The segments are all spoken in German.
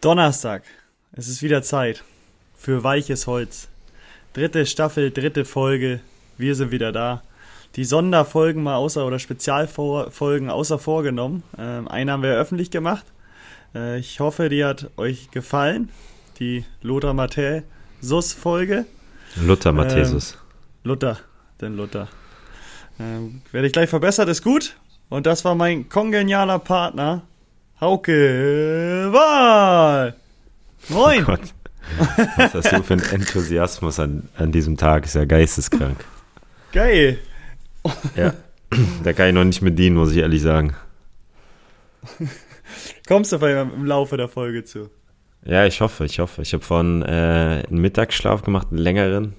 Donnerstag. Es ist wieder Zeit für weiches Holz. Dritte Staffel, dritte Folge. Wir sind wieder da. Die Sonderfolgen mal außer oder Spezialfolgen außer vorgenommen. Ähm, eine haben wir öffentlich gemacht. Äh, ich hoffe, die hat euch gefallen. Die Lothar Matthäus Folge. Luther Matthäus. Ähm, Luther, denn Luther. Ähm, werde ich gleich verbessert, ist gut. Und das war mein kongenialer Partner, Hauke Wahl. Moin. Oh Gott. Was hast du für einen Enthusiasmus an, an diesem Tag? Ist ja geisteskrank. Geil. Ja, da kann ich noch nicht mit dienen, muss ich ehrlich sagen. Kommst du im Laufe der Folge zu? Ja, ich hoffe, ich hoffe. Ich habe vorhin äh, einen Mittagsschlaf gemacht, einen längeren.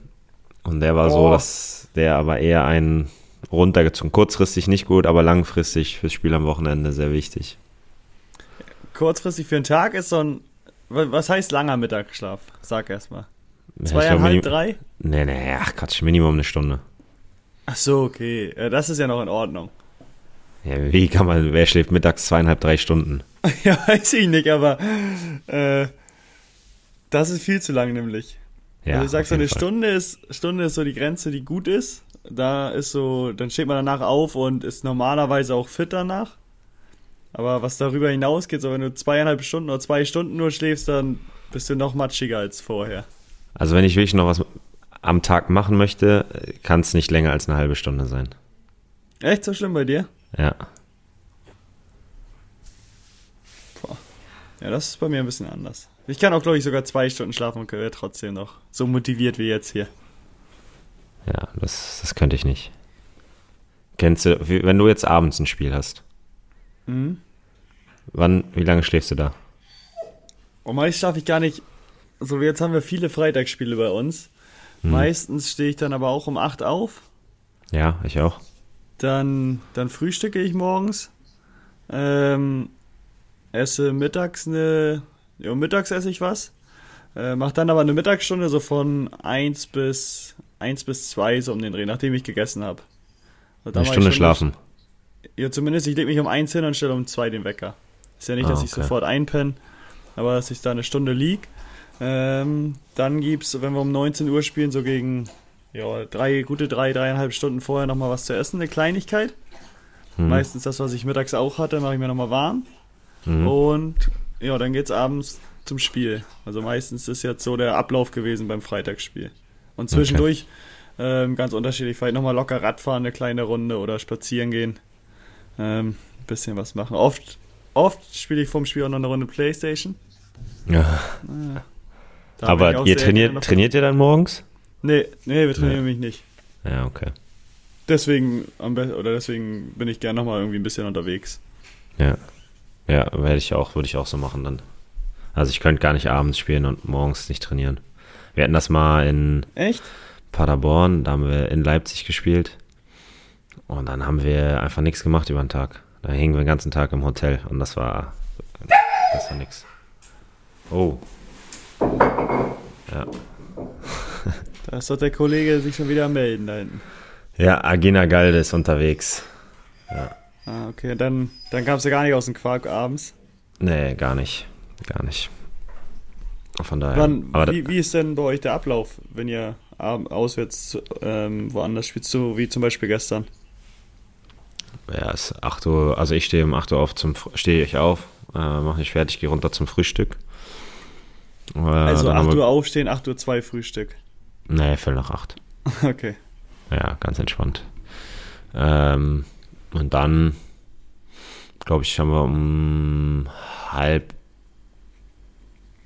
Und der war Oh. so, dass der aber eher einen runtergezogen. Kurzfristig nicht gut, aber langfristig fürs Spiel am Wochenende sehr wichtig. Kurzfristig für einen Tag ist so ein. wa- Was heißt langer Mittagsschlaf? Sag erstmal. Ja, Zweieinhalb, drei? Nee, nee, ach Quatsch, Minimum eine Stunde. Ach so, okay. Das ist ja noch in Ordnung. Ja, wie kann man, wer schläft mittags zweieinhalb, drei Stunden? ja, weiß ich nicht, aber. Äh, das ist viel zu lang, nämlich. Ja, also ich sag so, eine Fall. Stunde ist, Stunde ist so die Grenze, die gut ist. Da ist so, dann steht man danach auf und ist normalerweise auch fit danach. Aber was darüber hinausgeht, so wenn du zweieinhalb Stunden oder zwei Stunden nur schläfst, dann bist du noch matschiger als vorher. Also wenn ich wirklich noch was am Tag machen möchte, kann es nicht länger als eine halbe Stunde sein. Echt so schlimm bei dir? Ja. Ja, das ist bei mir ein bisschen anders. Ich kann auch, glaube ich, sogar zwei Stunden schlafen und wäre trotzdem noch so motiviert wie jetzt hier. Ja, das, das könnte ich nicht. Kennst du, wenn du jetzt abends ein Spiel hast, Mhm. wann, wie lange schläfst du da? Und meist schlafe ich gar nicht. So wie jetzt haben wir viele Freitagsspiele bei uns. Hm. Meistens stehe ich dann aber auch um 8 auf. Ja, ich auch. Dann, dann frühstücke ich morgens. Ähm, esse mittags eine. Ja, mittags esse ich was. Äh, mach dann aber eine Mittagsstunde so von 1 bis 1 bis 2 so um den Dreh, nachdem ich gegessen habe. Dann Eine Stunde schlafen. Ja, zumindest ich lege mich um 1 hin und stelle um 2 den Wecker. Ist ja nicht, Ah, dass ich okay. sofort einpenne, aber dass ich da eine Stunde lieg. Ähm, dann gibt's, wenn wir um 19 Uhr spielen, so gegen ja, drei, gute drei, dreieinhalb Stunden vorher nochmal was zu essen, eine Kleinigkeit. Hm. Meistens das, was ich mittags auch hatte, mache ich mir nochmal warm. Mhm. Und ja, dann geht's abends zum Spiel. Also meistens ist jetzt so der Ablauf gewesen beim Freitagsspiel. Und zwischendurch ähm, ganz unterschiedlich, vielleicht nochmal locker Radfahren, eine kleine Runde oder spazieren gehen. Ähm, ein bisschen was machen. Oft, oft spiele ich vorm Spiel auch noch eine Runde Playstation. Ja. Da Aber ihr trainiert, trainiert ihr dann morgens? Nee, nee, wir trainieren mich nicht. Ja, okay. Deswegen, am oder deswegen bin ich gern nochmal irgendwie ein bisschen unterwegs. Ja. Ja, werde ich auch, würde ich auch so machen dann. Also ich könnte gar nicht abends spielen und morgens nicht trainieren. Wir hatten das mal in Echt? Paderborn, da haben wir in Leipzig gespielt. Und dann haben wir einfach nichts gemacht über den Tag. Da hingen wir den ganzen Tag im Hotel und das war das war nix. Oh. Ja. Da ist doch der Kollege sich schon wieder melden da hinten. Ja, Agina Galde ist unterwegs. Ah, okay, dann, dann kamst du gar nicht aus dem Quark abends. Nee, gar nicht. Gar nicht. Von daher. Wann, wie, wie ist denn bei euch der Ablauf, wenn ihr auswärts ähm, woanders spielt, so wie zum Beispiel gestern? Ja, es ist 8 Uhr, also ich stehe um 8 Uhr auf zum stehe ich auf, äh, mache mich fertig, gehe runter zum Frühstück. Äh, Also dann haben 8 wir- Uhr aufstehen, 8 Uhr 2 Frühstück. Nee, Viertel nach 8. Okay. Ja, ganz entspannt. Ähm, und dann, glaube ich, haben wir um halb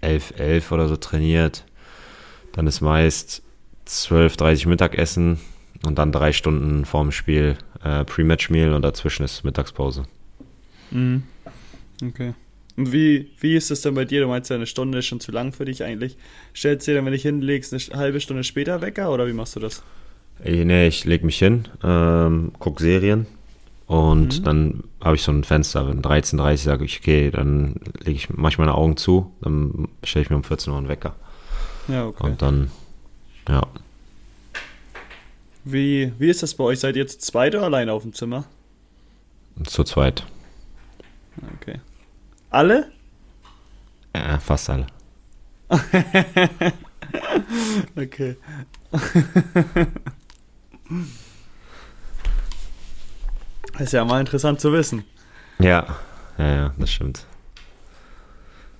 elf, elf oder so trainiert. Dann ist meist 12.30 Mittagessen und dann drei Stunden vorm Spiel äh, Pre-Match-Meal und dazwischen ist Mittagspause. Mhm. Okay. Und wie, wie ist es denn bei dir? Du meinst ja, eine Stunde ist schon zu lang für dich eigentlich. Stellst du dir dann, wenn du dich hinlegst, eine halbe Stunde später Wecker oder wie machst du das? Ich, nee, ich lege mich hin, ähm, gucke Serien und Mhm. dann habe ich so ein Fenster. Wenn 13.30 sage ich, okay, dann lege ich manchmal meine Augen zu, dann stelle ich mir um 14 Uhr einen Wecker. Ja, okay. Und dann, ja, Wie, wie ist das bei euch? Seid ihr jetzt zweit oder alleine auf dem Zimmer? zu zweit. Okay. Alle? Ja, fast alle. okay. ist ja mal interessant zu wissen, Ja, ja, ja, das stimmt.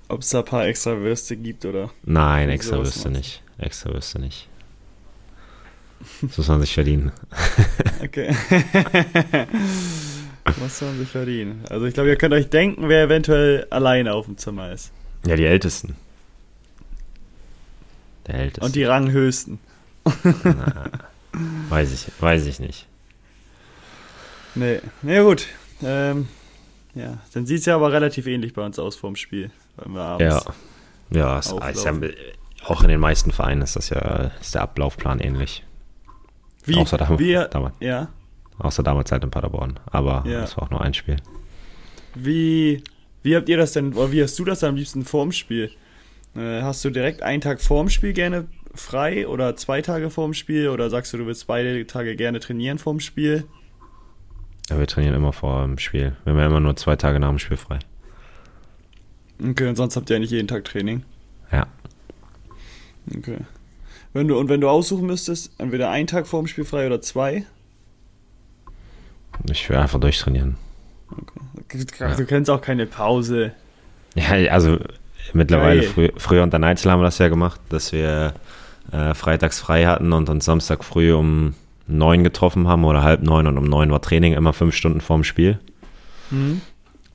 ob es da ein paar extra Würste gibt oder. Nein, extra Würste nicht. Extra Würste nicht. Das muss man sich verdienen. Okay. Muss man sich verdienen. Also ich glaube, ihr könnt euch denken, wer eventuell alleine auf dem Zimmer ist. Ja, die Ältesten. Der Älteste. Und die Ranghöchsten. Na, weiß ich, weiß ich nicht. Nee, na ja, gut. Ähm, ja, dann sieht es ja aber relativ ähnlich bei uns aus vorm Spiel. Wenn wir Ja. abends. Ja, es, Auflauf. ist ja, auch in den meisten Vereinen ist das ja ist der Ablaufplan ähnlich. Wie, Außer da- wie, damals. ja, Außer damals halt in Paderborn. Aber Ja. das war auch nur ein Spiel. wie, wie habt ihr das denn, oder wie hast du das am liebsten vorm Spiel? Äh, hast du direkt einen Tag vorm Spiel gerne frei oder zwei Tage vorm Spiel oder sagst du, du willst beide Tage gerne trainieren vorm Spiel? Ja, wir trainieren immer vor dem Spiel. Wir haben ja immer nur zwei Tage nach dem Spiel frei. Okay, und sonst habt ihr ja nicht jeden Tag Training. Ja. Okay. Wenn du, und wenn du aussuchen müsstest, entweder einen Tag vorm Spiel frei oder zwei? Ich will einfach durchtrainieren. Du Ja. kennst auch keine Pause. Ja, also mittlerweile früh, früher unter Neitzel haben wir das ja gemacht, dass wir äh, freitags frei hatten und uns Samstag früh um neun getroffen haben oder halb neun und um neun war Training, immer fünf Stunden vorm Spiel. Mhm.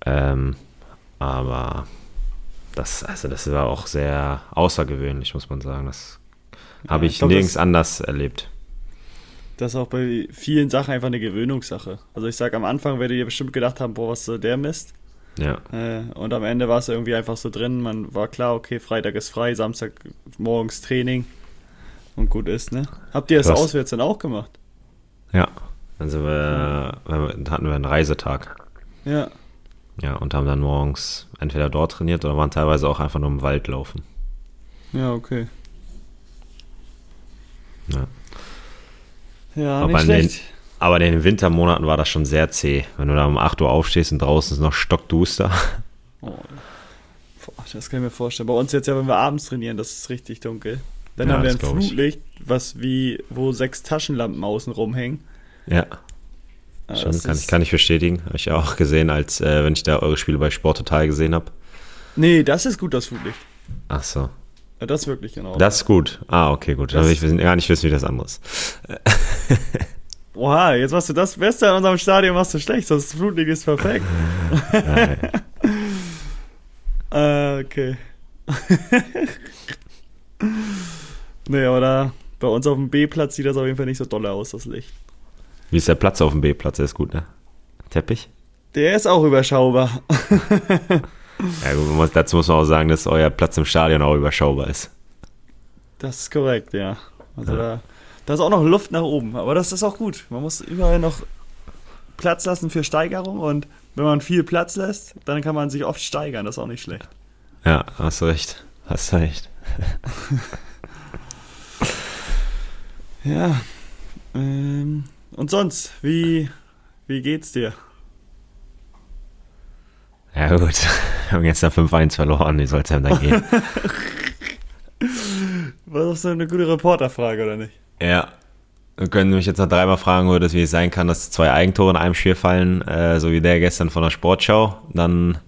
Ähm, aber das, also das war auch sehr außergewöhnlich, muss man sagen. Das habe ich, ich glaub, nirgends das- anders erlebt. Das ist auch bei vielen Sachen einfach eine Gewöhnungssache. Also ich sag am Anfang werdet ihr bestimmt gedacht haben, boah, was soll der Mist? Ja, Äh, und am Ende war es irgendwie einfach so drin. Man war klar, okay, Freitag ist frei, Samstag morgens Training und gut ist, ne? Habt ihr das Was? auswärts dann auch gemacht? ja. Sind wir, dann hatten wir einen Reisetag. Ja. Ja, und haben dann morgens entweder dort trainiert oder waren teilweise auch einfach nur im Wald laufen. Ja, okay. Ja. Ja, Aber nicht in den-. Aber in den Wintermonaten war das schon sehr zäh. Wenn du da um 8 Uhr aufstehst und draußen ist noch stockduster. Oh. Das kann ich mir vorstellen. Bei uns jetzt ja, wenn wir abends trainieren, das ist richtig dunkel. Dann Ja, haben wir ein. Flutlicht, was wie, wo sechs Taschenlampen außen rumhängen. Ja, Ja, schon, das kann ich, kann ich bestätigen. Habe ich auch gesehen, als äh, wenn ich da eure Spiele bei Sport Total gesehen habe. Nee, das ist gut, das Flutlicht. Ach so. Ja, das ist wirklich genau. Das ist gut. Ah, okay, gut. Dann will ich wissen- gar nicht wissen, wie das andere ist. Oha, jetzt machst du das Beste an unserem Stadion, machst du schlecht. Das Flutlicht ist perfekt. Äh, okay. nee, aber da, bei uns auf dem B-Platz sieht das auf jeden Fall nicht so doll aus, das Licht. Wie ist der Platz auf dem B-Platz? Der ist gut, ne? Teppich? Der ist auch überschaubar. Ja, gut, muss, dazu muss man auch sagen, dass euer Platz im Stadion auch überschaubar ist. Das ist korrekt, ja. Also Ja. da, da ist auch noch Luft nach oben, aber das ist auch gut. Man muss überall noch Platz lassen für Steigerung und wenn man viel Platz lässt, dann kann man sich oft steigern, das ist auch nicht schlecht. Ja, hast recht. Hast recht. Ja. Ähm, und sonst, wie, wie geht's dir? Ja, gut. Wir haben jetzt da 5-1 verloren. Wie soll es einem dann gehen? Was ist denn eine gute Reporterfrage, oder nicht? ja. Wir können mich jetzt noch dreimal fragen würdest, wie es sein kann, dass zwei Eigentore in einem Spiel fallen, äh, so wie der gestern von der Sportschau. Dann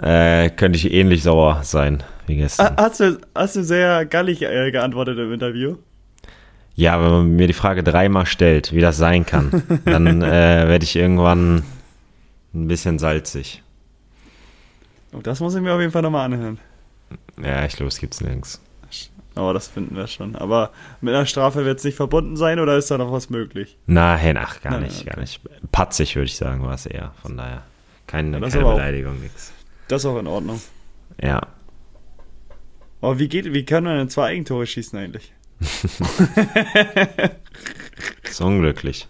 äh, könnte ich ähnlich sauer sein wie gestern. Ah, Hast du, hast du sehr gallig äh, geantwortet im Interview? Ja, wenn man mir die Frage dreimal stellt, wie das sein kann, dann äh, werde ich irgendwann ein bisschen salzig. Oh, das muss ich mir auf jeden Fall nochmal anhören. Ja, ich glaube, es gibt's nirgends. Aber das finden wir schon. Aber mit einer Strafe wird es nicht verbunden sein oder ist da noch was möglich? Nein, ach, gar Nein, nicht, okay. gar nicht. Patzig, würde ich sagen, war es eher. Von daher, keine, Ja, das keine aber auch- Beleidigung, nix. Das ist auch in Ordnung. Ja, Aber wie geht, wie kann man denn zwei Eigentore schießen eigentlich? ist unglücklich.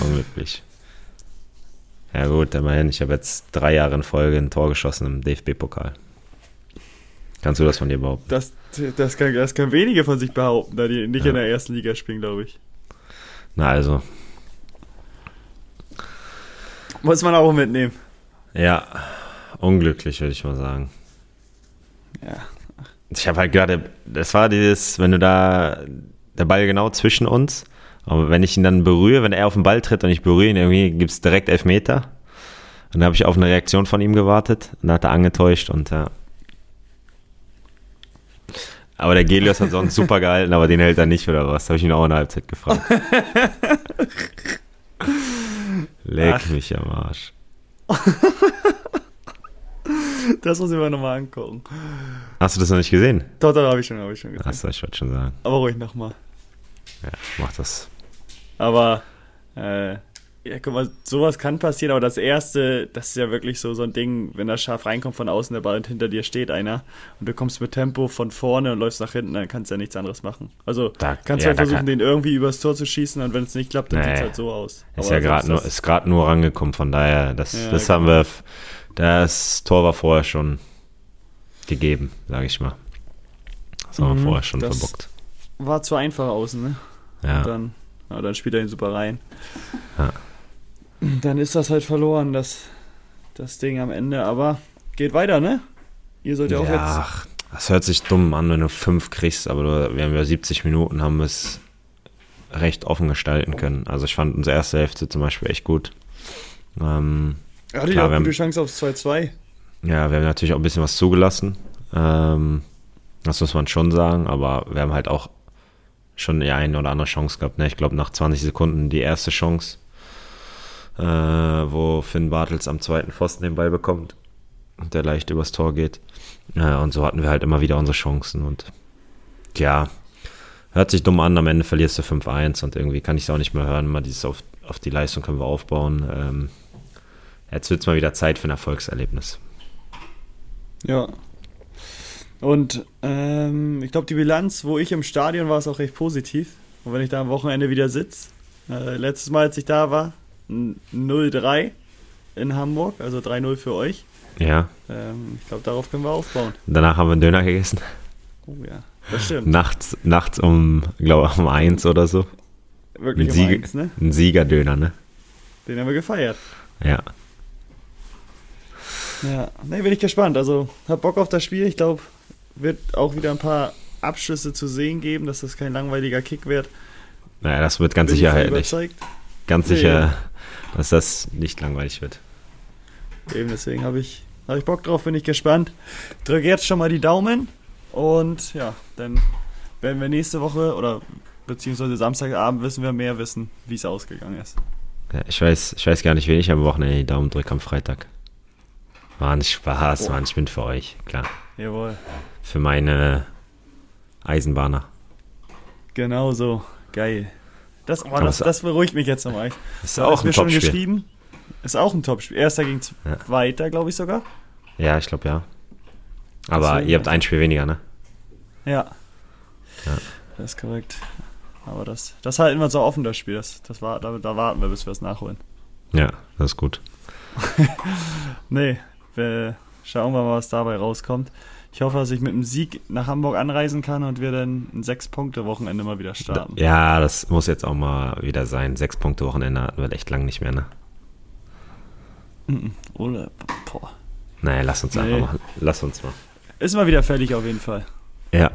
unglücklich. Ja gut, immerhin, ich habe jetzt drei Jahre in Folge ein Tor geschossen im DFB-Pokal. Kannst du das von dir behaupten? Das, das, kann, das können wenige von sich behaupten, da die nicht Ja. in der ersten Liga spielen, glaube ich. Na also, Muss man auch mitnehmen. ja, unglücklich, würde ich mal sagen. Ja. Ich habe halt gerade, das war dieses, wenn du da, der Ball genau zwischen uns, aber wenn ich ihn dann berühre, wenn er auf den Ball tritt und ich berühre ihn, irgendwie gibt es direkt Elfmeter. Und dann habe ich auf eine Reaktion von ihm gewartet und dann hat er angetäuscht und ja. Aber der Gelios hat sonst super gehalten, aber den hält er nicht oder was? Habe ich ihn auch in der Halbzeit gefragt. Leck Ach. mich am Arsch. Das muss ich mir nochmal angucken. Hast du das noch nicht gesehen? Doch, doch, habe ich schon, habe ich schon gesehen. Achso, ich wollte schon sagen. Aber ruhig nochmal. Ja, mach das. Aber, äh, ja, guck mal, sowas kann passieren, aber das erste, das ist ja wirklich so, so ein Ding, wenn das scharf reinkommt von außen, der Ball und hinter dir steht einer und du kommst mit Tempo von vorne und läufst nach hinten, dann kannst du ja nichts anderes machen. Also, Da- kannst du ja, halt da versuchen, kann- den irgendwie übers Tor zu schießen und wenn es nicht klappt, dann Nee. sieht es halt so aus. Ist Aber ja gerade nur, ist gerade nur rangekommen, von daher, das, Ja, das genau. haben wir, das Tor war vorher schon gegeben, sage ich mal. Das haben Mhm, wir vorher schon verbockt. war zu einfach außen, ne? Ja, Und dann, ja, dann spielt er ihn super rein. Ja. Dann ist das halt verloren, das, das Ding am Ende. Aber geht weiter, ne? Ihr sollt ja auch jetzt. ach, das hört sich dumm an, wenn du fünf kriegst, aber wir haben ja 70 Minuten, haben wir es recht offen gestalten können. Also ich fand unsere erste Hälfte zum Beispiel echt gut. Ähm, Hatte klar, auch wir gute haben- Chance aufs 2-2. Ja, wir haben natürlich auch ein bisschen was zugelassen. Ähm, das muss man schon sagen, aber wir haben halt auch schon die eine oder andere Chance gehabt. Ne? Ich glaube, nach 20 Sekunden die erste Chance, äh, wo Finn Bartels am zweiten Pfosten den Ball bekommt und der leicht übers Tor geht. Ja, und so hatten wir halt immer wieder unsere Chancen und ja, hört sich dumm an, am Ende verlierst du 5-1 und irgendwie kann ich es auch nicht mehr hören. Mal dieses auf, auf die Leistung können wir aufbauen. Ähm, jetzt wird es mal wieder Zeit für ein Erfolgserlebnis. Ja. Und ähm, ich glaube, die Bilanz, wo ich im Stadion war, ist auch recht positiv. Und wenn ich da am Wochenende wieder sitze, äh, letztes Mal, als ich da war, ein 0-3 in Hamburg, also 3-0 für euch. Ja, Ähm, ich glaube, darauf können wir aufbauen. danach haben wir einen Döner gegessen. Oh ja, das stimmt. Nachts, nachts um, glaube ich, um eins oder so. Wirklich Ein, um Siege, eins, ne? ein Siegerdöner, ne? Den haben wir gefeiert. Ja. Ja, ne, bin ich gespannt. Also, hab Bock auf das Spiel. Ich glaube, wird auch wieder ein paar Abschlüsse zu sehen geben, dass das kein langweiliger Kick wird. Naja, das wird ganz Bin ich sicher halt nicht. Ganz Nee. sicher, dass das nicht langweilig wird. Eben deswegen habe ich, hab ich Bock drauf, bin ich gespannt. Drück jetzt schon mal die Daumen und ja, dann werden wir nächste Woche oder beziehungsweise Samstagabend wissen wir mehr wissen, wie es ausgegangen ist. Ja, ich, weiß, ich weiß gar nicht, wen ich am Wochenende die Daumen drücke am Freitag. Mann, Spaß, Oh. Mann, ich bin für euch, klar. Jawohl, Für meine Eisenbahner. genau so, geil. Das, oh, das, das beruhigt mich jetzt nochmal. Ist auch mir ein schon Topspiel. geschrieben. Ist auch ein Topspiel. Erster gegen Ja. Zweiter, glaube ich sogar. Ja, ich glaube ja. Aber Deswegen- ihr habt ein Spiel weniger, ne? Ja. Ja. Das ist korrekt. Aber das, das halten wir so offen, das Spiel. Das, das war, da, da warten wir, bis wir es nachholen. Ja, das ist gut. Nee, wir schauen wir mal, was dabei rauskommt. Ich hoffe, dass ich mit einem Sieg nach Hamburg anreisen kann und wir dann ein Sechs-Punkte-Wochenende mal wieder starten. Ja, das muss jetzt auch mal wieder sein. Sechs Punkte Wochenende hatten wir echt lang nicht mehr, ne? Oder, boah. Naja, lass uns Nee. einfach machen. Lass uns mal. Ist mal wieder fällig auf jeden Fall. Ja.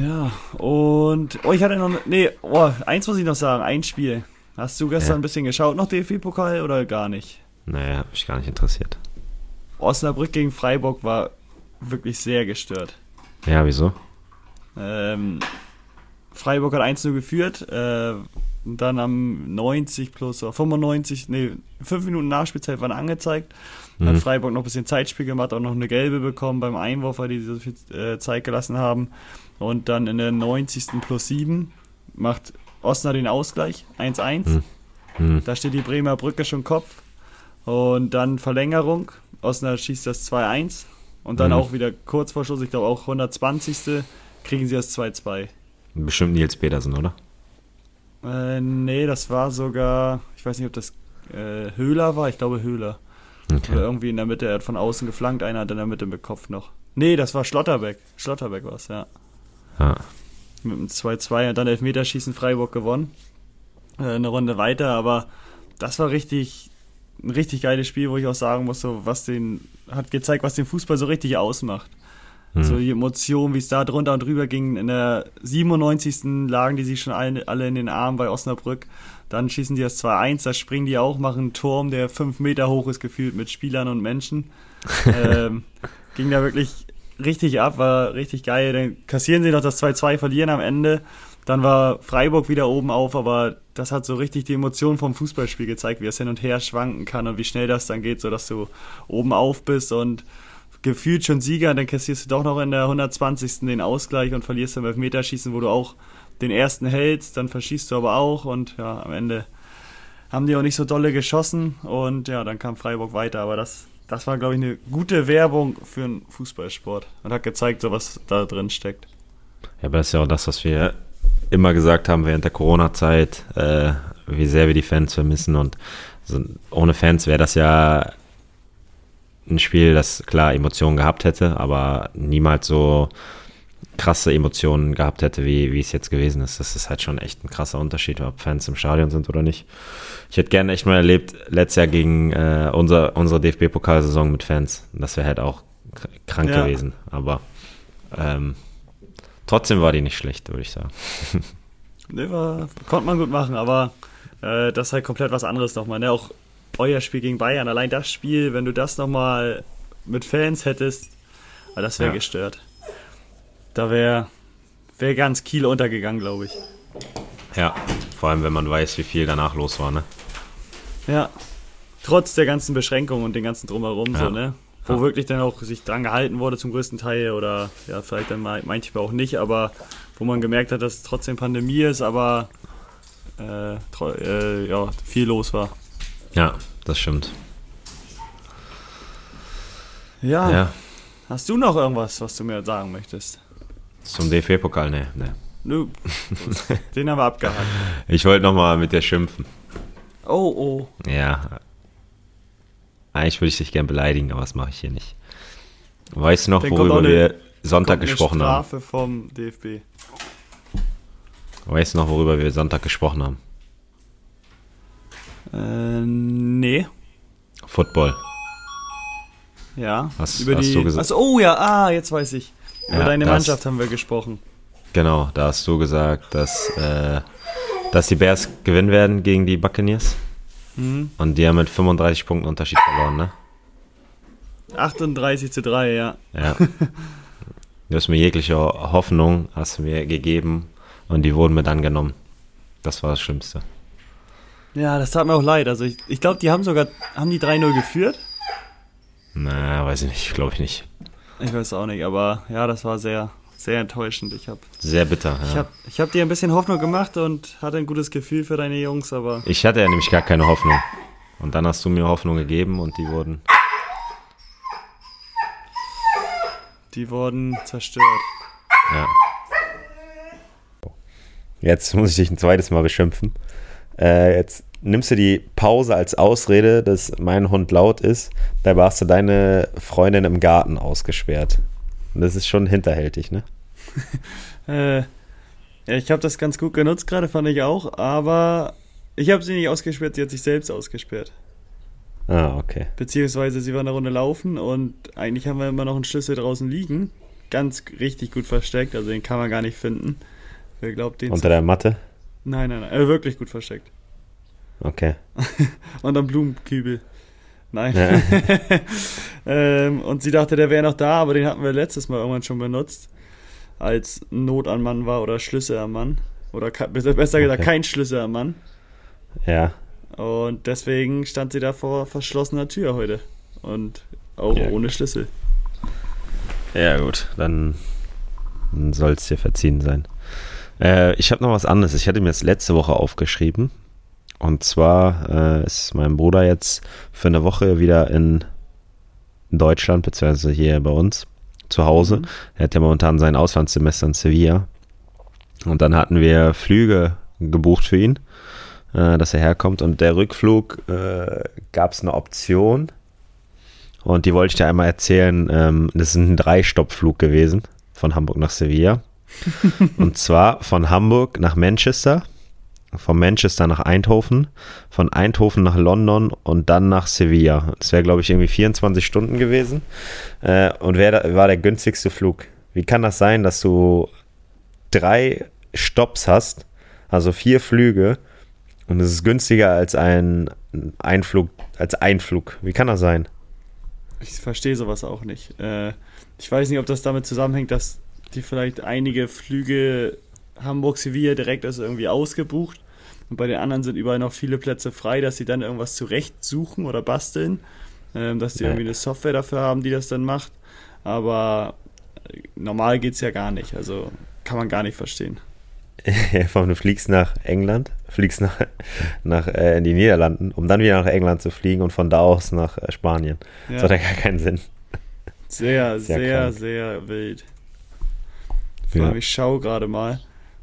Ja, und. Oh, ich hatte noch. Nee, oh, eins muss ich noch sagen. Ein Spiel. Hast du gestern Ja. ein bisschen geschaut, noch DFB-Pokal oder gar nicht? Naja, hab mich gar nicht interessiert. Osnabrück gegen Freiburg war wirklich sehr gestört. Ja, wieso? Ähm, Freiburg hat 1-0 geführt. Äh, dann am 90 plus oder 95, nee, 5 Minuten Nachspielzeit waren angezeigt. Dann Hat Mhm. Freiburg noch ein bisschen Zeitspiel gemacht, auch noch eine gelbe bekommen beim Einwurf, weil die so viel äh, Zeit gelassen haben. Und dann in der 90. plus 7 macht Osnabrück den Ausgleich, 1-1. Mhm. Hm. Da steht die Bremer Brücke schon Kopf. Und dann Verlängerung. Osnabrück schießt das 2-1. Und dann Mhm. auch wieder kurz vor Schluss, ich glaube auch 120. kriegen sie das 2-2. Bestimmt Nils Petersen, oder? Äh, nee, das war sogar, ich weiß nicht, ob das äh, Höhler war, ich glaube Höhler. Oder Okay. irgendwie in der Mitte, er hat von außen geflankt, einer hat in der Mitte mit Kopf noch. Nee, das war Schlotterbeck. Schlotterbeck war es, ja. Ja. Mit dem 2-2 und dann Elfmeterschießen Freiburg gewonnen. Äh, eine Runde weiter, aber das war richtig ein richtig geiles Spiel, wo ich auch sagen muss, so, was den, hat gezeigt, was den Fußball so richtig ausmacht. Mhm. So die Emotionen, wie es da drunter und drüber ging. In der 97. lagen die sich schon alle, alle in den Armen bei Osnabrück. Dann schießen die das 2-1, da springen die auch, machen einen Turm, der fünf Meter hoch ist, gefühlt mit Spielern und Menschen. ähm, ging da wirklich richtig ab, war richtig geil. Dann kassieren sie noch das 2-2, verlieren am Ende. Dann war Freiburg wieder oben auf, aber das hat so richtig die Emotion vom Fußballspiel gezeigt, wie es hin und her schwanken kann und wie schnell das dann geht, sodass du oben auf bist und gefühlt schon Sieger, dann kassierst du doch noch in der 120. den Ausgleich und verlierst im Elfmeterschießen, wo du auch den ersten hältst, dann verschießt du aber auch und ja, am Ende haben die auch nicht so dolle geschossen und ja, dann kam Freiburg weiter, aber das, das war, glaube ich, eine gute Werbung für einen Fußballsport und hat gezeigt, so was da drin steckt. Ja, aber das ist ja auch das, was wir immer gesagt haben während der Corona-Zeit, äh, wie sehr wir die Fans vermissen und so, ohne Fans wäre das ja ein Spiel, das klar Emotionen gehabt hätte, aber niemals so krasse Emotionen gehabt hätte, wie, wie es jetzt gewesen ist. Das ist halt schon echt ein krasser Unterschied, ob Fans im Stadion sind oder nicht. Ich hätte gerne echt mal erlebt, letztes Jahr gegen äh, unser, unsere DFB-Pokalsaison mit Fans. Das wäre halt auch krank ja. gewesen. Aber ähm, trotzdem war die nicht schlecht, würde ich sagen. Nee, war, konnte man gut machen, aber äh, das ist halt komplett was anderes nochmal. Ne? Auch euer Spiel gegen Bayern, allein das Spiel, wenn du das nochmal mit Fans hättest, ah, das wäre ja. gestört. Da wäre wär ganz Kiel untergegangen, glaube ich. Ja, vor allem wenn man weiß, wie viel danach los war, ne? Ja. Trotz der ganzen Beschränkungen und den ganzen Drumherum, ja. so, ne? Wo ja. wirklich dann auch sich dran gehalten wurde zum größten Teil oder ja, vielleicht dann manchmal auch nicht, aber wo man gemerkt hat, dass es trotzdem Pandemie ist, aber äh, äh, ja, viel los war. Ja, das stimmt. Ja. ja. Hast du noch irgendwas, was du mir sagen möchtest? Zum DFB-Pokal? Ne, ne. Nö. Den haben wir abgehakt. Ich wollte nochmal mit dir schimpfen. Oh, oh. Ja. Eigentlich würde ich dich gern beleidigen, aber das mache ich hier nicht. Weißt du noch, Dann worüber eine, wir Sonntag gesprochen haben? Strafe vom DFB. Weißt du noch, worüber wir Sonntag gesprochen haben? Äh, nee. Football. Ja. Was über hast die, du gesagt? Also, oh ja, ah, jetzt weiß ich. Über ja, deine Mannschaft haben wir gesprochen. Genau, da hast du gesagt, dass, äh, dass die Bears gewinnen werden gegen die Buccaneers. Mhm. Und die haben mit 35 Punkten Unterschied verloren, ne? 38 zu 3, ja. Ja. Du hast mir jegliche Hoffnung hast mir gegeben und die wurden mit angenommen. Das war das Schlimmste. Ja, das tat mir auch leid. Also ich, ich glaube, die haben sogar, haben die 3-0 geführt? Na, weiß ich nicht, glaube ich nicht. Ich weiß auch nicht, aber ja, das war sehr, sehr enttäuschend. Ich hab, sehr bitter, ja. Ich habe ich hab dir ein bisschen Hoffnung gemacht und hatte ein gutes Gefühl für deine Jungs, aber... Ich hatte ja nämlich gar keine Hoffnung. Und dann hast du mir Hoffnung gegeben und die wurden... Die wurden zerstört. Ja. Jetzt muss ich dich ein zweites Mal beschimpfen. Äh, jetzt nimmst du die Pause als Ausrede, dass mein Hund laut ist. Dabei hast du deine Freundin im Garten ausgesperrt. Das ist schon hinterhältig, ne? äh, ich habe das ganz gut genutzt gerade, fand ich auch. Aber ich habe sie nicht ausgesperrt, sie hat sich selbst ausgesperrt. Ah, okay. Beziehungsweise sie war eine Runde laufen und eigentlich haben wir immer noch einen Schlüssel draußen liegen. Ganz richtig gut versteckt, also den kann man gar nicht finden. Wer glaubt, den Unter der Matte? Nein, nein, nein. Äh, wirklich gut versteckt. Okay. und am Blumenkübel. Nein. Ja. ähm, und sie dachte, der wäre noch da, aber den hatten wir letztes Mal irgendwann schon benutzt. Als Not am Mann war oder Schlüssel am Mann. Oder besser gesagt, okay. kein Schlüssel am Mann. Ja. Und deswegen stand sie da vor verschlossener Tür heute. Und auch ja. ohne Schlüssel. Ja, gut, dann soll es dir verziehen sein. Äh, ich habe noch was anderes. Ich hatte mir das letzte Woche aufgeschrieben. Und zwar äh, ist mein Bruder jetzt für eine Woche wieder in Deutschland, beziehungsweise hier bei uns zu Hause. Mhm. Er hat ja momentan sein Auslandssemester in Sevilla. Und dann hatten wir Flüge gebucht für ihn, äh, dass er herkommt. Und der Rückflug äh, gab es eine Option. Und die wollte ich dir einmal erzählen. Ähm, das ist ein Drei-Stopp-Flug gewesen von Hamburg nach Sevilla. und zwar von Hamburg nach Manchester von Manchester nach Eindhoven, von Eindhoven nach London und dann nach Sevilla. Das wäre, glaube ich, irgendwie 24 Stunden gewesen. Äh, und wär, war der günstigste Flug. Wie kann das sein, dass du drei Stops hast, also vier Flüge, und es ist günstiger als ein Einflug, als Einflug? Wie kann das sein? Ich verstehe sowas auch nicht. Äh, ich weiß nicht, ob das damit zusammenhängt, dass die vielleicht einige Flüge Hamburg-Sevilla direkt ist irgendwie ausgebucht und bei den anderen sind überall noch viele Plätze frei, dass sie dann irgendwas zurechtsuchen oder basteln, ähm, dass die irgendwie eine Software dafür haben, die das dann macht. Aber äh, normal geht es ja gar nicht, also kann man gar nicht verstehen. du fliegst nach England, fliegst nach, nach äh, in die Niederlanden, um dann wieder nach England zu fliegen und von da aus nach äh, Spanien. Ja. Das hat ja gar keinen Sinn. Sehr, sehr, sehr, sehr wild. Vor allem, ja. ich schaue gerade mal.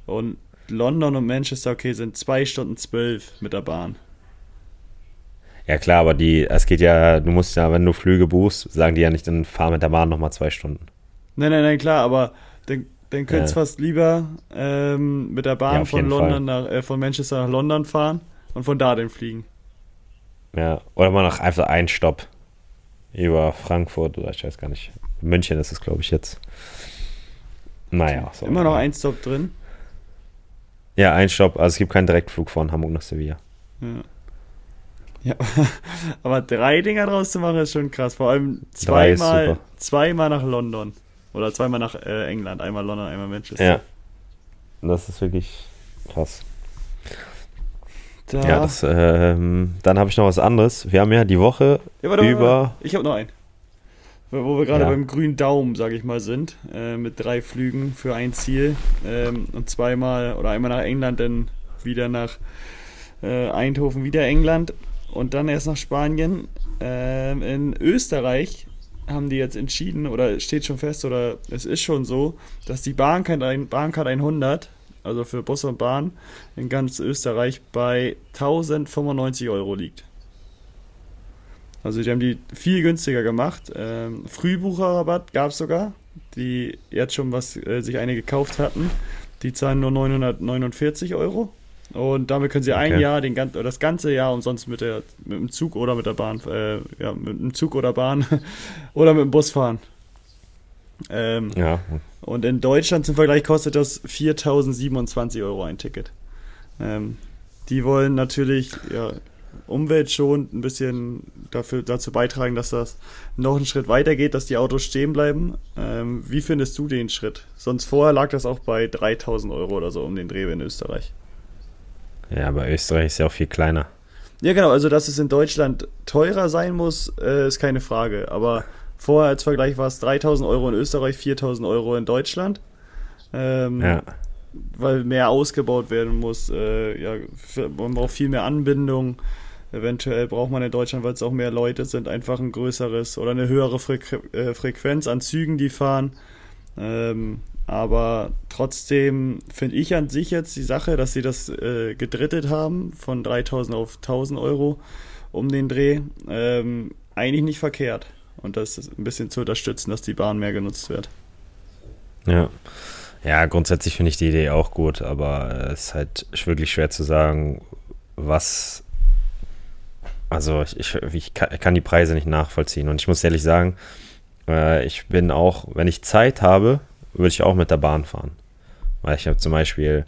Und London und Manchester, okay, sind zwei Stunden zwölf mit der Bahn. Ja klar, aber die, es geht ja, du musst ja, wenn du Flüge buchst, sagen die ja nicht, dann fahr mit der Bahn nochmal zwei Stunden. Nein, nein, nein, klar, aber dann, dann könntest du ja. fast lieber ähm, mit der Bahn ja, von London nach, äh, von Manchester nach London fahren und von da den fliegen. Ja, oder mal noch einfach einen Stopp über Frankfurt oder ich weiß gar nicht. München ist es, glaube ich, jetzt. Naja. So Immer noch ein Stopp drin. Ja, ein Stopp. Also es gibt keinen Direktflug von Hamburg nach Sevilla. Ja. Ja, aber drei Dinger draus zu machen ist schon krass. Vor allem zweimal, zweimal nach London. Oder zweimal nach äh, England. Einmal London, einmal Manchester. Ja. Das ist wirklich krass. Da. Ja, das, ähm, dann habe ich noch was anderes. Wir haben ja die Woche ja, warte, über. Ich habe noch einen. Wo wir gerade ja. beim grünen Daumen, sage ich mal, sind. Äh, mit drei Flügen für ein Ziel. Ähm, und zweimal oder einmal nach England, dann wieder nach äh, Eindhoven, wieder England und dann erst nach Spanien. Ähm, in Österreich haben die jetzt entschieden, oder steht schon fest, oder es ist schon so, dass die Bahncard, Bahncard 100 also für Bus und Bahn in ganz Österreich bei 1095 Euro liegt. Also die haben die viel günstiger gemacht. Ähm, Frühbucherrabatt gab es sogar, die jetzt schon was äh, sich eine gekauft hatten. Die zahlen nur 949 Euro. Und damit können sie okay. ein Jahr, den, das ganze Jahr umsonst mit, der, mit dem Zug oder mit der Bahn, äh, ja, mit dem Zug oder Bahn oder mit dem Bus fahren. Ähm, ja. Und in Deutschland zum Vergleich kostet das 4027 Euro ein Ticket. Ähm, die wollen natürlich ja, umweltschonend ein bisschen dafür, dazu beitragen, dass das noch einen Schritt weiter geht, dass die Autos stehen bleiben. Ähm, wie findest du den Schritt? Sonst vorher lag das auch bei 3000 Euro oder so um den Dreh in Österreich. Ja, aber Österreich ist ja auch viel kleiner. Ja, genau. Also, dass es in Deutschland teurer sein muss, äh, ist keine Frage. Aber Vorher als Vergleich war es 3000 Euro in Österreich, 4000 Euro in Deutschland. Ähm, ja. Weil mehr ausgebaut werden muss. Äh, ja, man braucht viel mehr Anbindung. Eventuell braucht man in Deutschland, weil es auch mehr Leute sind, einfach ein größeres oder eine höhere Frequ äh, Frequenz an Zügen, die fahren. Ähm, aber trotzdem finde ich an sich jetzt die Sache, dass sie das äh, gedrittet haben von 3000 auf 1000 Euro um den Dreh, ähm, eigentlich nicht verkehrt und das ein bisschen zu unterstützen, dass die Bahn mehr genutzt wird. Ja. Ja, grundsätzlich finde ich die Idee auch gut, aber es ist halt wirklich schwer zu sagen, was. Also, ich, ich, ich kann die Preise nicht nachvollziehen. Und ich muss ehrlich sagen, äh, ich bin auch, wenn ich Zeit habe, würde ich auch mit der Bahn fahren. Weil ich habe zum Beispiel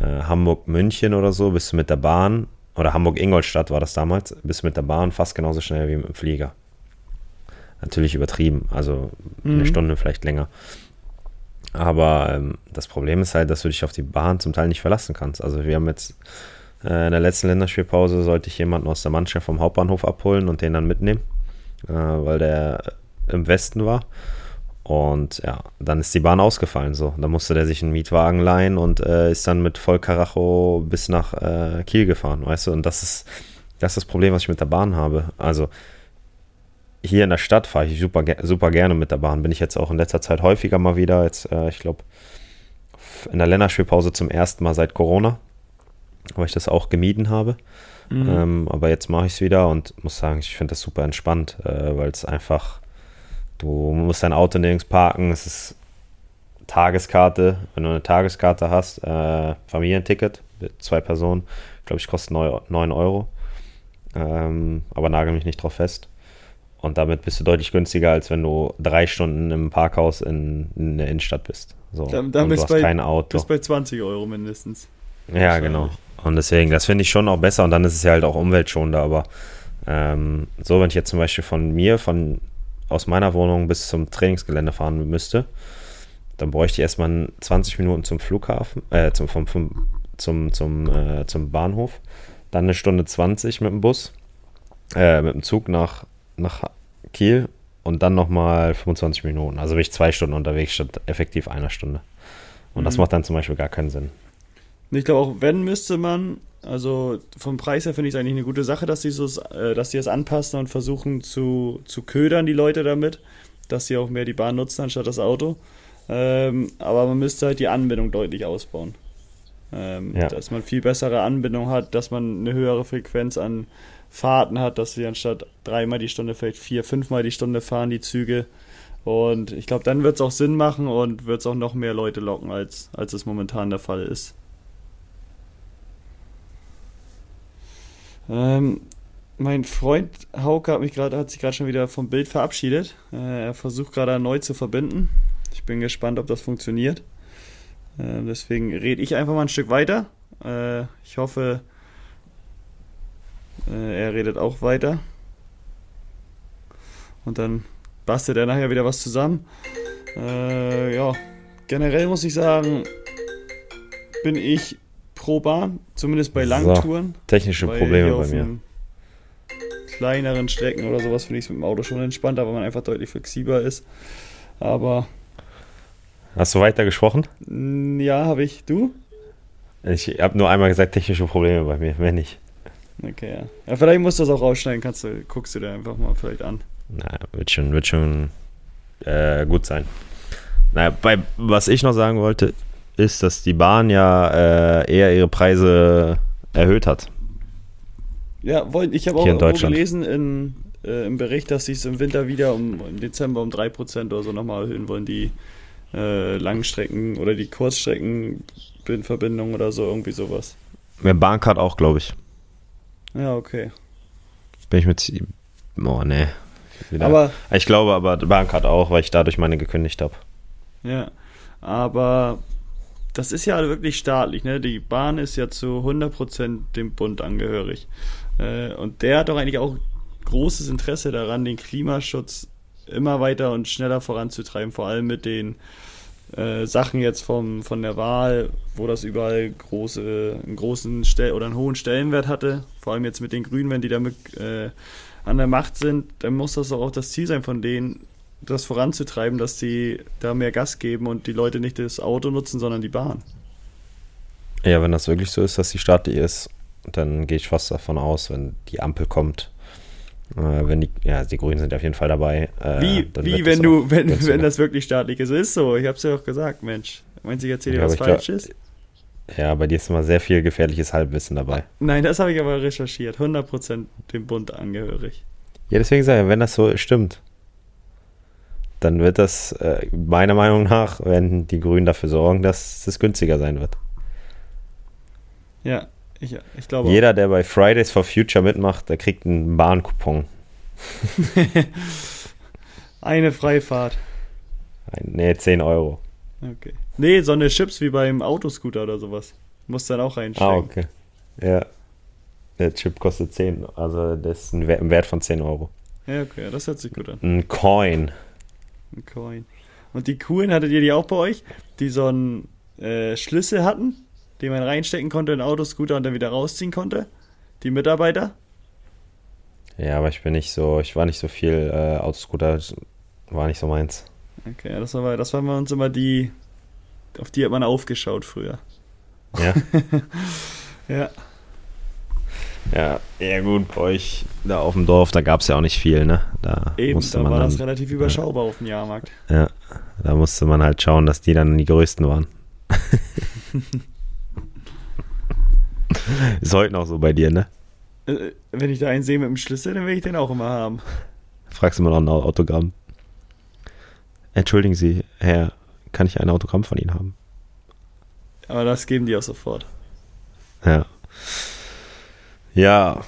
äh, Hamburg-München oder so, bist du mit der Bahn, oder Hamburg-Ingolstadt war das damals, bist du mit der Bahn fast genauso schnell wie mit dem Flieger natürlich übertrieben, also mhm. eine Stunde vielleicht länger. Aber ähm, das Problem ist halt, dass du dich auf die Bahn zum Teil nicht verlassen kannst. Also wir haben jetzt äh, in der letzten Länderspielpause sollte ich jemanden aus der Mannschaft vom Hauptbahnhof abholen und den dann mitnehmen, äh, weil der im Westen war. Und ja, dann ist die Bahn ausgefallen so. Da musste der sich einen Mietwagen leihen und äh, ist dann mit Vollkaracho bis nach äh, Kiel gefahren, weißt du? Und das ist, das ist das Problem, was ich mit der Bahn habe. Also hier in der Stadt fahre ich super, super gerne mit der Bahn. Bin ich jetzt auch in letzter Zeit häufiger mal wieder. Jetzt, äh, ich glaube, in der Länderspielpause zum ersten Mal seit Corona, weil ich das auch gemieden habe. Mhm. Ähm, aber jetzt mache ich es wieder und muss sagen, ich finde das super entspannt, äh, weil es einfach, du musst dein Auto nirgends parken, es ist Tageskarte, wenn du eine Tageskarte hast, äh, Familienticket mit zwei Personen, glaube ich, kostet 9 Euro. Ähm, aber nagel mich nicht drauf fest. Und damit bist du deutlich günstiger, als wenn du drei Stunden im Parkhaus in, in der Innenstadt bist. So. Dann, dann und bist du hast bei, kein Auto. bist bei 20 Euro mindestens. Ja, genau. Und deswegen, das finde ich schon auch besser und dann ist es ja halt auch umweltschonender. Aber ähm, so, wenn ich jetzt zum Beispiel von mir, von aus meiner Wohnung bis zum Trainingsgelände fahren müsste, dann bräuchte ich erstmal 20 Minuten zum Flughafen, äh, zum, vom, vom, zum, zum, äh, zum Bahnhof, dann eine Stunde 20 mit dem Bus, äh, mit dem Zug nach, nach Kiel und dann nochmal 25 Minuten. Also bin ich zwei Stunden unterwegs statt effektiv einer Stunde. Und das Mhm. macht dann zum Beispiel gar keinen Sinn. Ich glaube auch, wenn müsste man, also vom Preis her finde ich es eigentlich eine gute Sache, dass die so, äh, dass die es anpassen und versuchen zu, zu ködern, die Leute damit, dass sie auch mehr die Bahn nutzen anstatt das Auto. Ähm, aber man müsste halt die Anbindung deutlich ausbauen. Ähm, Ja. Dass man viel bessere Anbindung hat, dass man eine höhere Frequenz an Fahrten hat, dass sie anstatt dreimal die Stunde vielleicht vier, fünfmal die Stunde fahren, die Züge. Und ich glaube, dann wird es auch Sinn machen und wird es auch noch mehr Leute locken, als, als es momentan der Fall ist. Ähm, mein Freund Hauke hat mich gerade, hat sich gerade schon wieder vom Bild verabschiedet. Äh, er versucht gerade erneut zu verbinden. Ich bin gespannt, ob das funktioniert. Äh, deswegen rede ich einfach mal ein Stück weiter. Äh, ich hoffe, äh, er redet auch weiter. Und dann bastelt er nachher wieder was zusammen. Äh, ja, generell muss ich sagen, bin ich pro Bahn, zumindest bei So. Langtouren. Technische Weil Probleme bei mir. Kleineren Strecken oder sowas finde ich es mit dem Auto schon entspannter, weil man einfach deutlich flexibler ist. Aber Hast du weiter gesprochen? ja, habe ich. Du? Ich habe nur einmal gesagt, technische Probleme bei mir, wenn nicht. Okay, ja. ja. Vielleicht musst du das auch rausschneiden, kannst du, guckst du dir einfach mal vielleicht an. Na, wird schon, wird schon äh, gut sein. Naja, bei, was ich noch sagen wollte, ist, dass die Bahn ja äh, eher ihre Preise erhöht hat. Ja, wollt, ich habe auch in gelesen in, äh, im Bericht, dass sie es im Winter wieder um im Dezember um 3% oder so nochmal erhöhen wollen, die äh, Langstrecken oder die Kurzstreckenverbindungen oder so, irgendwie sowas. Mehr Bahncard auch, glaube ich. Ja, okay. Bin ich mit. Oh. Wieder. Aber ich glaube aber Bahncard auch, weil ich dadurch meine gekündigt habe. Ja, aber das ist ja wirklich staatlich, ne? Die Bahn ist ja zu 100% dem Bund angehörig. Äh, und der hat doch eigentlich auch großes Interesse daran, den Klimaschutz immer weiter und schneller voranzutreiben, vor allem mit den äh, Sachen jetzt vom, von der Wahl, wo das überall große, einen großen Stell oder einen hohen Stellenwert hatte, vor allem jetzt mit den Grünen, wenn die damit äh, an der Macht sind, dann muss das auch das Ziel sein von denen, das voranzutreiben, dass die da mehr Gas geben und die Leute nicht das Auto nutzen, sondern die Bahn. Ja, wenn das wirklich so ist, dass die staatlich ist, dann gehe ich fast davon aus, wenn die Ampel kommt, wenn die, ja, die Grünen sind auf jeden Fall dabei. Äh, wie wie wenn das du, wenn, günstiger. wenn das wirklich staatlich ist. Ist so, ich hab's ja auch gesagt, Mensch. Meinst du, ich erzähle dir was glaub- Falsches? Ja, bei dir ist immer sehr viel gefährliches Halbwissen dabei. Nein, das habe ich aber recherchiert. 100% dem Bund angehörig. Ja, deswegen sage ich, wenn das so stimmt, dann wird das äh, meiner Meinung nach, wenn die Grünen dafür sorgen, dass es günstiger sein wird. Ja, ich, ich glaube. Jeder, der bei Fridays for Future mitmacht, der kriegt einen Bahnkupon. Eine Freifahrt. Ein- Nee, 10 Euro. Okay. Nee, so eine Chips wie beim Autoscooter oder sowas. Muss dann auch reinstecken. Ah, okay. Ja. Der Chip kostet 10, also das ist ein Wert, ein Wert von 10 Euro. Ja, okay, das hört sich gut an. Ein Coin. Ein Coin. Und die coolen, hattet ihr die auch bei euch? Die so einen äh, Schlüssel hatten, den man reinstecken konnte in Autoscooter und dann wieder rausziehen konnte? Die Mitarbeiter? Ja, aber ich bin nicht so, ich war nicht so viel äh, Autoscooter, war nicht so meins. Okay, ja, das war, das waren bei uns immer die, auf die hat man aufgeschaut früher. Ja. Ja. ja, ja gut, bei euch da auf dem Dorf, da gab es ja auch nicht viel, ne? Da Eben, musste da man war dann, das relativ überschaubar auf dem Jahrmarkt. ja, da musste man halt schauen, dass die dann die größten waren. Ist heute noch so bei dir, ne? Äh, wenn ich da einen sehe mit dem Schlüssel, dann will ich den auch immer haben. Fragst immer noch ein Autogramm. Entschuldigen Sie, Herr, kann ich ein Autogramm von Ihnen haben. Aber das geben die auch sofort. Ja. Ja.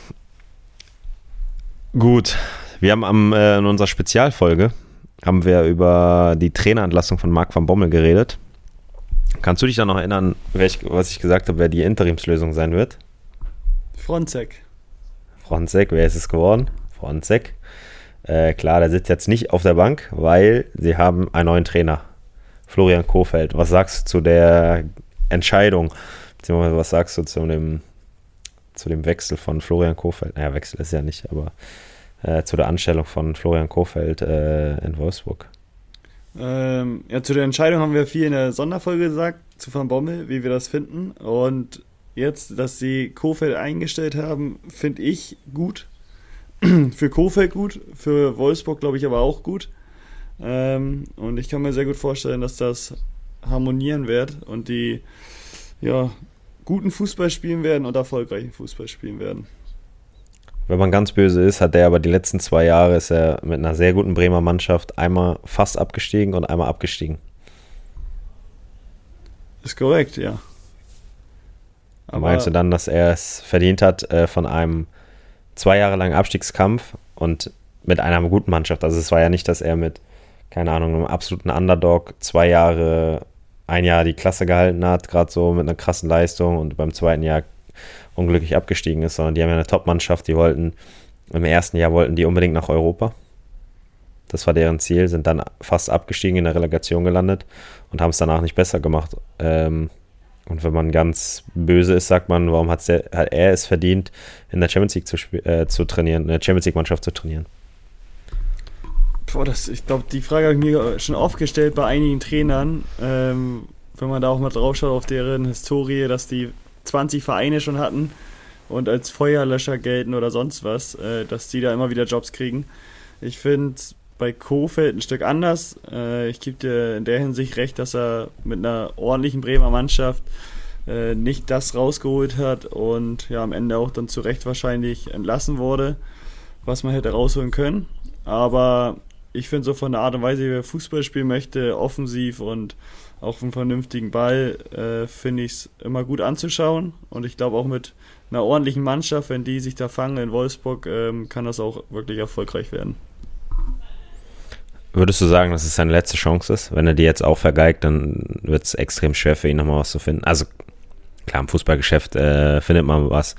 Gut. Wir haben am, äh, in unserer Spezialfolge haben wir über die Trainerentlassung von Marc van Bommel geredet. Kannst du dich da noch erinnern, ich, was ich gesagt habe, wer die Interimslösung sein wird? Fronzek. Fronzek, wer ist es geworden? Fronzek. Äh, klar, der sitzt jetzt nicht auf der Bank, weil sie haben einen neuen Trainer, Florian Kofeld. Was sagst du zu der Entscheidung? Beziehungsweise was sagst du zu dem, zu dem Wechsel von Florian Kofeld? Naja, Wechsel ist ja nicht, aber äh, zu der Anstellung von Florian Kofeld äh, in Wolfsburg. Ähm, ja, zu der Entscheidung haben wir viel in der Sonderfolge gesagt, zu Van Bommel, wie wir das finden. Und jetzt, dass sie Kofeld eingestellt haben, finde ich gut. für Kofeld gut, für Wolfsburg glaube ich aber auch gut. Ähm, und ich kann mir sehr gut vorstellen, dass das harmonieren wird und die ja, guten Fußball spielen werden und erfolgreichen Fußball spielen werden. Wenn man ganz böse ist, hat er aber die letzten zwei Jahre ist er mit einer sehr guten Bremer Mannschaft einmal fast abgestiegen und einmal abgestiegen. Ist korrekt, ja. Aber Meinst du dann, dass er es verdient hat, äh, von einem zwei Jahre langen Abstiegskampf und mit einer guten Mannschaft? Also es war ja nicht, dass er mit, keine Ahnung, einem absoluten Underdog zwei Jahre, ein Jahr die Klasse gehalten hat, gerade so mit einer krassen Leistung und beim zweiten Jahr unglücklich abgestiegen ist, sondern die haben ja eine Top-Mannschaft, die wollten, im ersten Jahr wollten die unbedingt nach Europa. Das war deren Ziel, sind dann fast abgestiegen, in der Relegation gelandet und haben es danach nicht besser gemacht. Ähm, und wenn man ganz böse ist, sagt man, warum hat er es verdient, in der Champions League zu, äh, zu trainieren, in der Champions League-Mannschaft zu trainieren? Boah, das, ich glaube, die Frage habe ich mir schon aufgestellt bei einigen Trainern. Ähm, wenn man da auch mal drauf schaut auf deren Historie, dass die 20 Vereine schon hatten und als Feuerlöscher gelten oder sonst was, äh, dass die da immer wieder Jobs kriegen. Ich finde bei Kofeld ein Stück anders. Äh, ich gebe dir in der Hinsicht recht, dass er mit einer ordentlichen Bremer Mannschaft äh, nicht das rausgeholt hat und ja am Ende auch dann zu Recht wahrscheinlich entlassen wurde, was man hätte rausholen können. Aber ich finde so von der Art und Weise, wie er Fußball spielen möchte, offensiv und auch einen vernünftigen Ball, äh, finde ich es immer gut anzuschauen. Und ich glaube auch mit einer ordentlichen Mannschaft, wenn die sich da fangen in Wolfsburg, ähm, kann das auch wirklich erfolgreich werden. Würdest du sagen, dass es seine letzte Chance ist? Wenn er die jetzt auch vergeigt, dann wird es extrem schwer für ihn nochmal was zu finden. Also klar, im Fußballgeschäft äh, findet man was,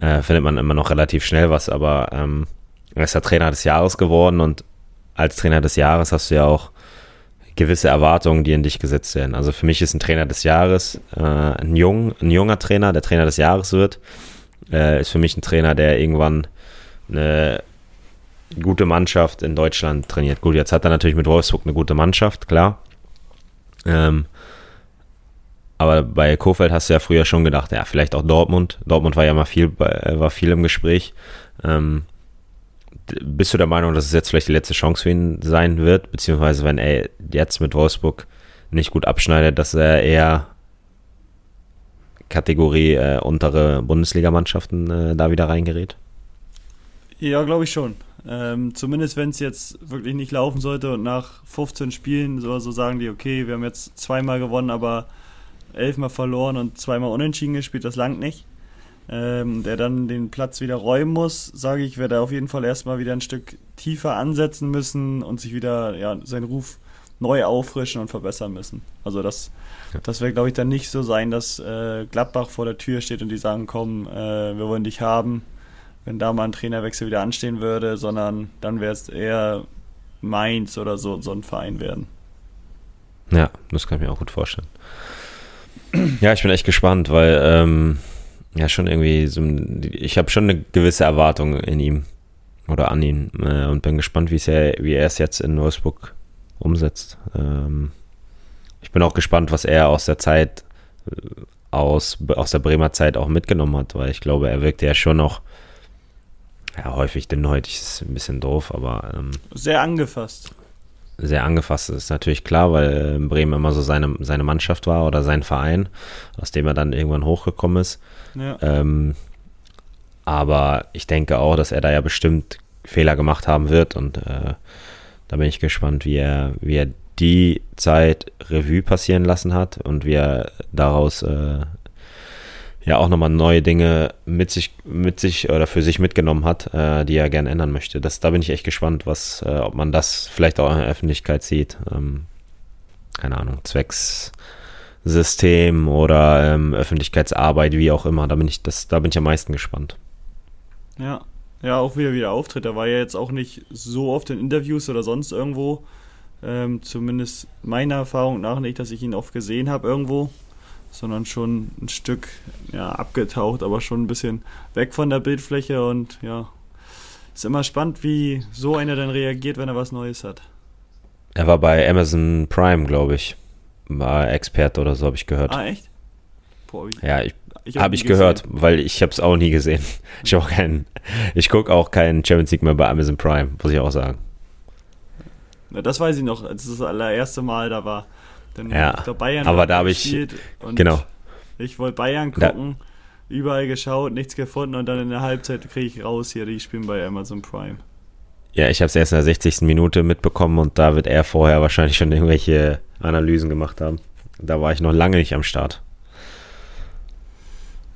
äh, findet man immer noch relativ schnell was, aber ähm, er ist ja Trainer des Jahres geworden und als Trainer des Jahres hast du ja auch gewisse Erwartungen, die in dich gesetzt werden. Also für mich ist ein Trainer des Jahres äh, ein, jung, ein junger Trainer, der Trainer des Jahres wird, äh, ist für mich ein Trainer, der irgendwann eine gute Mannschaft in Deutschland trainiert. Gut, jetzt hat er natürlich mit Wolfsburg eine gute Mannschaft, klar. Ähm, aber bei Kofeld hast du ja früher schon gedacht, ja, vielleicht auch Dortmund. Dortmund war ja mal viel, war viel im Gespräch. Ähm, bist du der Meinung, dass es jetzt vielleicht die letzte Chance für ihn sein wird? Beziehungsweise, wenn er jetzt mit Wolfsburg nicht gut abschneidet, dass er eher Kategorie äh, untere Bundesligamannschaften äh, da wieder reingerät? Ja, glaube ich schon. Ähm, zumindest wenn es jetzt wirklich nicht laufen sollte und nach 15 Spielen so, so sagen die, okay, wir haben jetzt zweimal gewonnen, aber elfmal verloren und zweimal unentschieden gespielt, das langt nicht. Ähm, der dann den Platz wieder räumen muss, sage ich, wird er auf jeden Fall erstmal wieder ein Stück tiefer ansetzen müssen und sich wieder ja, seinen Ruf neu auffrischen und verbessern müssen. Also das, ja. das wird, glaube ich, dann nicht so sein, dass äh, Gladbach vor der Tür steht und die sagen, komm, äh, wir wollen dich haben wenn da mal ein Trainerwechsel wieder anstehen würde, sondern dann wäre es eher Mainz oder so, so ein Verein werden. Ja, das kann ich mir auch gut vorstellen. Ja, ich bin echt gespannt, weil ähm, ja schon irgendwie so, ich habe schon eine gewisse Erwartung in ihm oder an ihn äh, und bin gespannt, wie er, wie er es jetzt in Wolfsburg umsetzt. Ähm, ich bin auch gespannt, was er aus der Zeit äh, aus, aus der Bremer Zeit auch mitgenommen hat, weil ich glaube, er wirkt ja schon noch ja, häufig dünnhäutig ist ein bisschen doof, aber. Ähm, sehr angefasst. Sehr angefasst ist natürlich klar, weil äh, Bremen immer so seine, seine Mannschaft war oder sein Verein, aus dem er dann irgendwann hochgekommen ist. Ähm, aber ich denke auch, dass er da ja bestimmt Fehler gemacht haben wird und äh, da bin ich gespannt, wie er, wie er die Zeit Revue passieren lassen hat und wie er daraus äh, ja auch nochmal neue Dinge mit sich, mit sich oder für sich mitgenommen hat, äh, die er gerne ändern möchte. Das, da bin ich echt gespannt, was, äh, ob man das vielleicht auch in der Öffentlichkeit sieht. Ähm, keine Ahnung, Zweckssystem oder ähm, Öffentlichkeitsarbeit, wie auch immer. Da bin ich, das, da bin ich am meisten gespannt. Ja, ja, auch wieder wieder Auftritt. Er war ja jetzt auch nicht so oft in Interviews oder sonst irgendwo. Ähm, zumindest meiner Erfahrung nach nicht, dass ich ihn oft gesehen habe irgendwo sondern schon ein Stück ja, abgetaucht, aber schon ein bisschen weg von der Bildfläche und ja, ist immer spannend, wie so einer dann reagiert, wenn er was Neues hat. Er war bei Amazon Prime, glaube ich. War Experte oder so, habe ich gehört. Ah, echt? Boah, ich, ja, ich, ich habe ich gehört, weil ich habe es auch nie gesehen. Ich auch keinen, ich gucke auch keinen Champions League mehr bei Amazon Prime, muss ich auch sagen. Ja, das weiß ich noch, als das allererste Mal da war. Dann, ja, glaub, Bayern aber da habe ich genau. Ich wollte Bayern gucken, da, überall geschaut, nichts gefunden und dann in der Halbzeit kriege ich raus hier, die spielen bei Amazon Prime. Ja, ich habe es erst in der 60. Minute mitbekommen und da wird er vorher wahrscheinlich schon irgendwelche Analysen gemacht haben. Da war ich noch lange nicht am Start.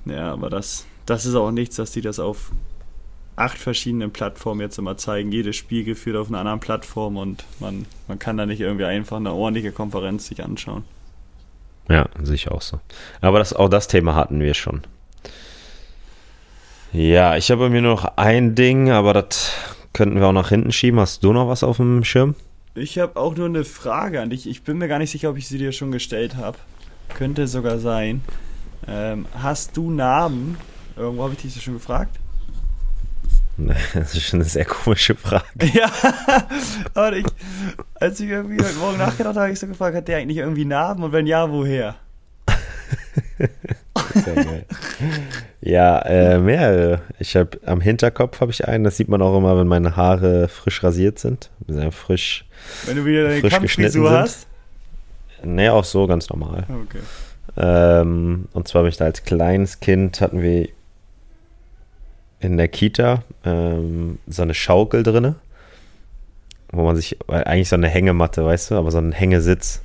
Ja, aber das, das ist auch nichts, dass die das auf acht verschiedenen Plattformen jetzt immer zeigen. Jedes Spiel geführt auf einer anderen Plattform und man, man kann da nicht irgendwie einfach eine ordentliche Konferenz sich anschauen. Ja, sicher auch so. Aber das, auch das Thema hatten wir schon. Ja, ich habe mir noch ein Ding, aber das könnten wir auch nach hinten schieben. Hast du noch was auf dem Schirm? Ich habe auch nur eine Frage an dich. Ich bin mir gar nicht sicher, ob ich sie dir schon gestellt habe. Könnte sogar sein. Ähm, hast du Namen? Irgendwo habe ich dich das schon gefragt. Das ist schon eine sehr komische Frage. Ja, aber ich, als ich irgendwie heute Morgen nachgedacht habe, habe ich so gefragt, hat der eigentlich irgendwie Narben und wenn ja, woher? ja, äh, mehrere. Ich habe am Hinterkopf habe ich einen, das sieht man auch immer, wenn meine Haare frisch rasiert sind. Sehr frisch. Wenn du wieder deine Kampffrisur hast? Nee, auch so ganz normal. Okay. Ähm, und zwar habe ich da als kleines Kind hatten wir in der Kita ähm, so eine Schaukel drinne, wo man sich, eigentlich so eine Hängematte, weißt du, aber so ein Hängesitz.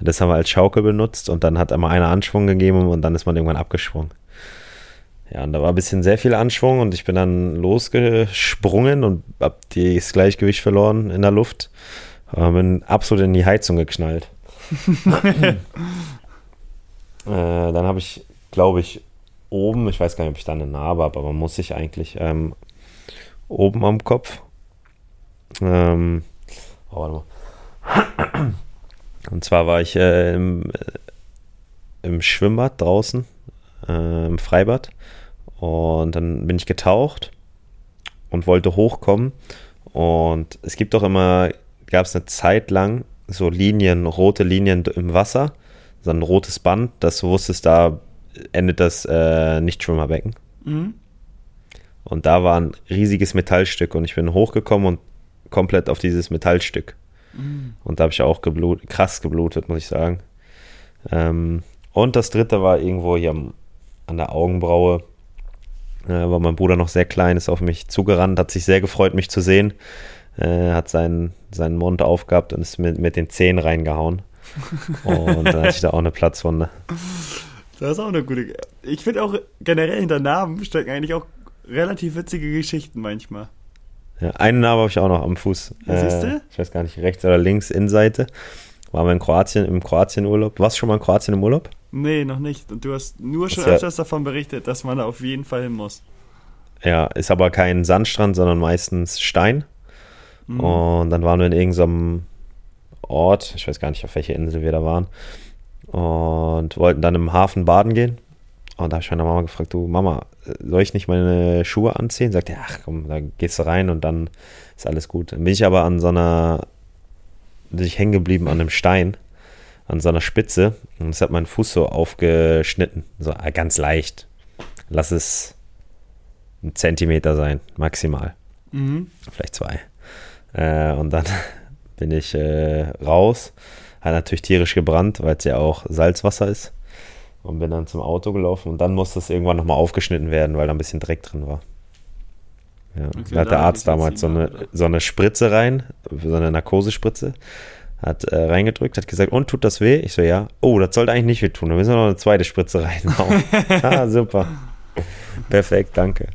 Das haben wir als Schaukel benutzt und dann hat einmal einer Anschwung gegeben und dann ist man irgendwann abgesprungen. Ja, und da war ein bisschen sehr viel Anschwung und ich bin dann losgesprungen und hab das Gleichgewicht verloren in der Luft. Und bin absolut in die Heizung geknallt. äh, dann habe ich, glaube ich, oben, ich weiß gar nicht, ob ich da eine Narbe habe, aber man muss sich eigentlich ähm, oben am Kopf. Ähm, oh, warte mal. Und zwar war ich äh, im, äh, im, Schwimmbad draußen, äh, im Freibad. Und dann bin ich getaucht und wollte hochkommen. Und es gibt doch immer, gab es eine Zeit lang so Linien, rote Linien im Wasser, so ein rotes Band, das du wusstest, da endet das äh, Nichtschwimmerbecken. Mhm. Und da war ein riesiges Metallstück und ich bin hochgekommen und komplett auf dieses Metallstück. Mhm. Und da habe ich auch geblut, krass geblutet, muss ich sagen. Ähm, und das dritte war irgendwo hier am, an der Augenbraue, äh, war mein Bruder noch sehr klein, ist auf mich zugerannt, hat sich sehr gefreut, mich zu sehen, äh, hat seinen, seinen Mund aufgehabt und ist mit, mit den Zähnen reingehauen. und dann hatte ich da auch eine Platzwunde. Das ist auch eine gute. Ich finde auch generell hinter Namen stecken eigentlich auch relativ witzige Geschichten manchmal. Ja, einen Namen habe ich auch noch am Fuß. Was äh, du? Ich weiß gar nicht, rechts oder links, Innenseite. Waren wir in Kroatien, im Kroatien-Urlaub. Warst du schon mal in Kroatien im Urlaub? Nee, noch nicht. Und du hast nur schon öfters ja, davon berichtet, dass man da auf jeden Fall hin muss. Ja, ist aber kein Sandstrand, sondern meistens Stein. Mhm. Und dann waren wir in irgendeinem Ort, ich weiß gar nicht, auf welcher Insel wir da waren und wollten dann im Hafen baden gehen. Und da habe ich meine Mama gefragt, du Mama, soll ich nicht meine Schuhe anziehen? Sagt er, ach komm, da gehst du rein und dann ist alles gut. Dann bin ich aber an so einer, bin ich hängen geblieben an einem Stein, an so einer Spitze und es hat meinen Fuß so aufgeschnitten, so äh, ganz leicht. Lass es ein Zentimeter sein, maximal. Mhm. Vielleicht zwei. Äh, und dann bin ich äh, raus hat natürlich tierisch gebrannt, weil es ja auch Salzwasser ist. Und bin dann zum Auto gelaufen und dann musste es irgendwann nochmal aufgeschnitten werden, weil da ein bisschen Dreck drin war. Ja. Okay, da hat der Arzt damals so eine, so eine Spritze rein, so eine Narkosespritze. hat äh, reingedrückt, hat gesagt, und tut das weh? Ich so, ja. Oh, das sollte eigentlich nicht weh tun. Da müssen wir noch eine zweite Spritze reinhauen. ah, super. Perfekt, danke.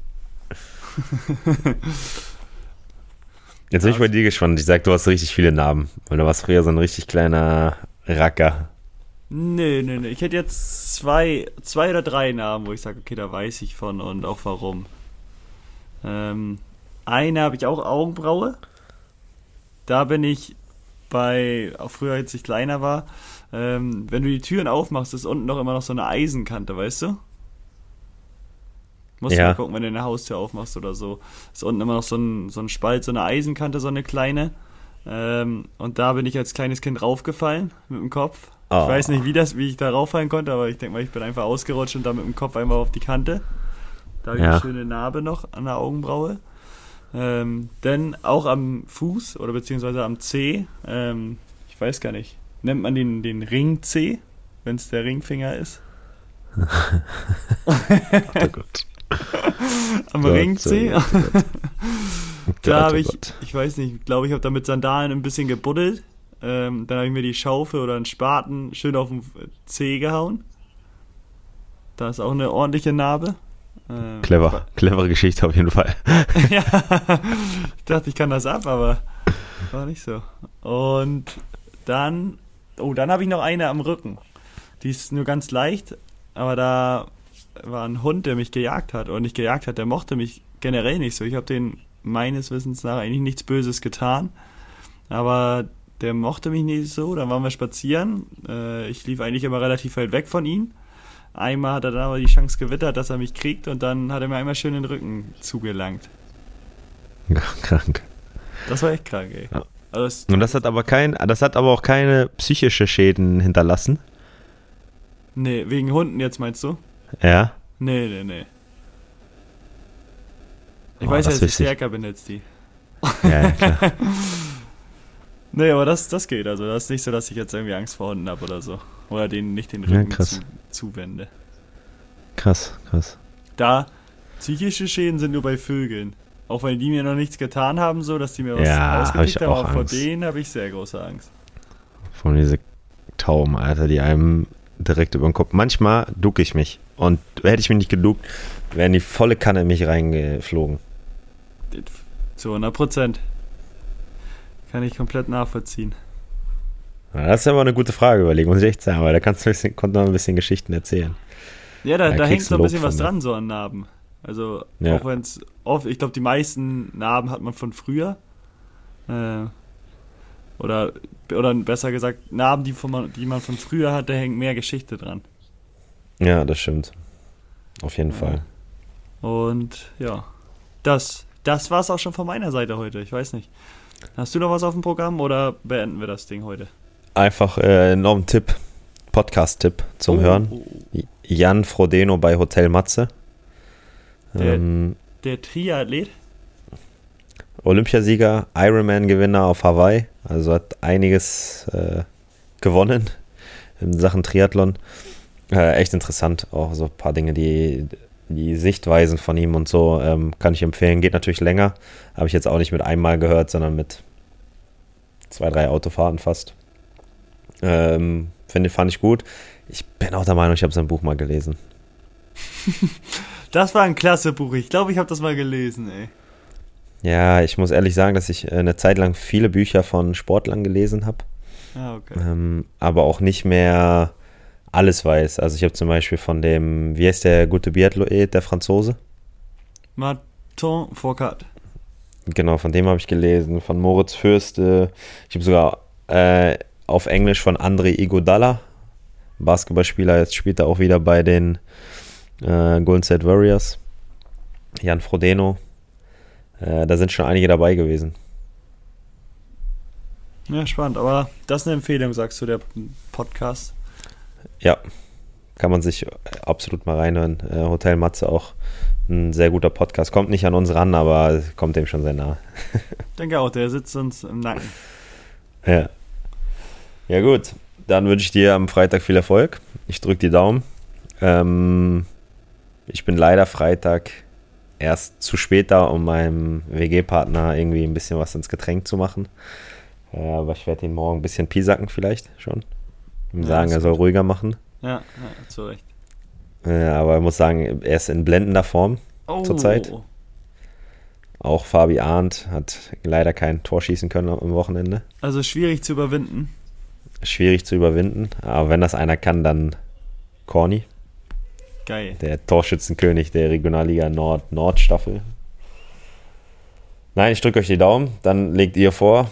Jetzt bin ich bei dir gespannt. Ich sag, du hast richtig viele Narben. Weil du warst früher so ein richtig kleiner Racker. Nee, nee, nee. Ich hätte jetzt zwei, zwei oder drei Namen, wo ich sage, okay, da weiß ich von und auch warum. Ähm, eine habe ich auch Augenbraue. Da bin ich bei, auch früher, als ich kleiner war, ähm, wenn du die Türen aufmachst, ist unten noch immer noch so eine Eisenkante, weißt du? Musst ja. du mal gucken, wenn du eine Haustür aufmachst oder so. Ist unten immer noch so ein, so ein Spalt, so eine Eisenkante, so eine kleine. Ähm, und da bin ich als kleines Kind raufgefallen mit dem Kopf. Oh. Ich weiß nicht, wie, das, wie ich da rauffallen konnte, aber ich denke mal, ich bin einfach ausgerutscht und da mit dem Kopf einmal auf die Kante. Da habe ich ja. eine schöne Narbe noch an der Augenbraue. Ähm, denn auch am Fuß oder beziehungsweise am C, ähm, ich weiß gar nicht, nennt man den, den Ring C, wenn es der Ringfinger ist? oh Gott. Am Gott, Ringzeh. Gott, Gott. da habe ich, ich weiß nicht, glaube ich, habe da mit Sandalen ein bisschen gebuddelt. Ähm, dann habe ich mir die Schaufel oder einen Spaten schön auf den Zeh gehauen. Da ist auch eine ordentliche Narbe. Ähm, Clever, clevere Geschichte auf jeden Fall. ja, ich dachte, ich kann das ab, aber war nicht so. Und dann, oh, dann habe ich noch eine am Rücken. Die ist nur ganz leicht, aber da war ein Hund, der mich gejagt hat. Oder nicht gejagt hat, der mochte mich generell nicht so. Ich habe den meines Wissens nach eigentlich nichts Böses getan. Aber der mochte mich nicht so. Dann waren wir spazieren. Äh, ich lief eigentlich immer relativ weit weg von ihm. Einmal hat er dann aber die Chance gewittert, dass er mich kriegt und dann hat er mir einmal schön den Rücken zugelangt. Ja, krank. Das war echt krank, ey. Ja. Also das und das hat aber kein, das hat aber auch keine psychische Schäden hinterlassen. Nee, wegen Hunden jetzt meinst du? Ja? Nee, nee, nee. Ich oh, weiß ja, dass ich stärker bin als die. Ja, ja, klar. nee, aber das, das geht. Also, das ist nicht so, dass ich jetzt irgendwie Angst vor Hunden habe oder so. Oder denen nicht den Rücken ja, zu, zuwende. Krass, krass. Da, psychische Schäden sind nur bei Vögeln. Auch wenn die mir noch nichts getan haben, so dass die mir was ja, ausgekickt hab haben, aber vor denen habe ich sehr große Angst. Von diese Tauben, Alter, die einem direkt über den Kopf. Manchmal ducke ich mich. Und hätte ich mich nicht geduckt, wären die volle Kanne in mich reingeflogen. Zu 100 Prozent. Kann ich komplett nachvollziehen. das ist aber eine gute Frage, überlegen, muss ich echt sagen, weil da kannst du ein bisschen, noch ein bisschen Geschichten erzählen. Ja, da, da, da hängt noch ein bisschen was dran, so an Narben. Also, ja. auch wenn es oft, ich glaube, die meisten Narben hat man von früher. Äh, oder, oder besser gesagt, Narben, die, von, die man von früher hat, da hängt mehr Geschichte dran. Ja, das stimmt. Auf jeden ja. Fall. Und ja, das, das war es auch schon von meiner Seite heute. Ich weiß nicht. Hast du noch was auf dem Programm oder beenden wir das Ding heute? Einfach äh, noch ein Tipp, Podcast-Tipp zum oh, Hören. Oh, oh. Jan Frodeno bei Hotel Matze. Der, ähm, der Triathlet? Olympiasieger, Ironman-Gewinner auf Hawaii. Also hat einiges äh, gewonnen in Sachen Triathlon. Äh, echt interessant, auch so ein paar Dinge, die, die Sichtweisen von ihm und so ähm, kann ich empfehlen. Geht natürlich länger, habe ich jetzt auch nicht mit einmal gehört, sondern mit zwei, drei Autofahrten fast. Ähm, finde, fand ich gut. Ich bin auch der Meinung, ich habe sein Buch mal gelesen. das war ein klasse Buch. Ich glaube, ich habe das mal gelesen, ey. Ja, ich muss ehrlich sagen, dass ich äh, eine Zeit lang viele Bücher von Sportlern gelesen habe. Ah, okay. Ähm, aber auch nicht mehr alles weiß. Also ich habe zum Beispiel von dem, wie heißt der gute Biathlet, der Franzose? Martin Foucault. Genau, von dem habe ich gelesen, von Moritz Fürste. Ich habe sogar äh, auf Englisch von André Iguodala, Basketballspieler, jetzt spielt er auch wieder bei den äh, Golden State Warriors. Jan Frodeno. Äh, da sind schon einige dabei gewesen. Ja, spannend. Aber das ist eine Empfehlung, sagst du, der Podcast. Ja, kann man sich absolut mal reinhören. Äh, Hotel Matze auch ein sehr guter Podcast. Kommt nicht an uns ran, aber kommt dem schon sehr nah. Ich denke auch, der sitzt uns im Nacken. Ja. Ja, gut. Dann wünsche ich dir am Freitag viel Erfolg. Ich drücke die Daumen. Ähm, ich bin leider Freitag erst zu spät da, um meinem WG-Partner irgendwie ein bisschen was ins Getränk zu machen. Ja, aber ich werde ihn morgen ein bisschen piesacken vielleicht schon. Ihm sagen, er soll ruhiger machen. Ja, ja zu Recht. Ja, aber ich muss sagen, er ist in blendender Form. Oh, Zurzeit? Auch Fabi Arndt hat leider kein Tor schießen können am Wochenende. Also schwierig zu überwinden. Schwierig zu überwinden. Aber wenn das einer kann, dann Corny, Geil. der Torschützenkönig der Regionalliga Nord Nordstaffel. Nein, ich drücke euch die Daumen. Dann legt ihr vor.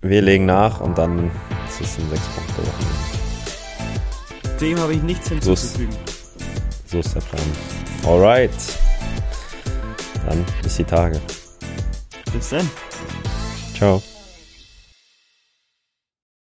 Wir legen nach und dann ist es ein 6 Punkte Wochenende. Dem habe ich nichts hinzuzufügen. So ist der Plan. Alright. Dann bis die Tage. Bis dann. Ciao.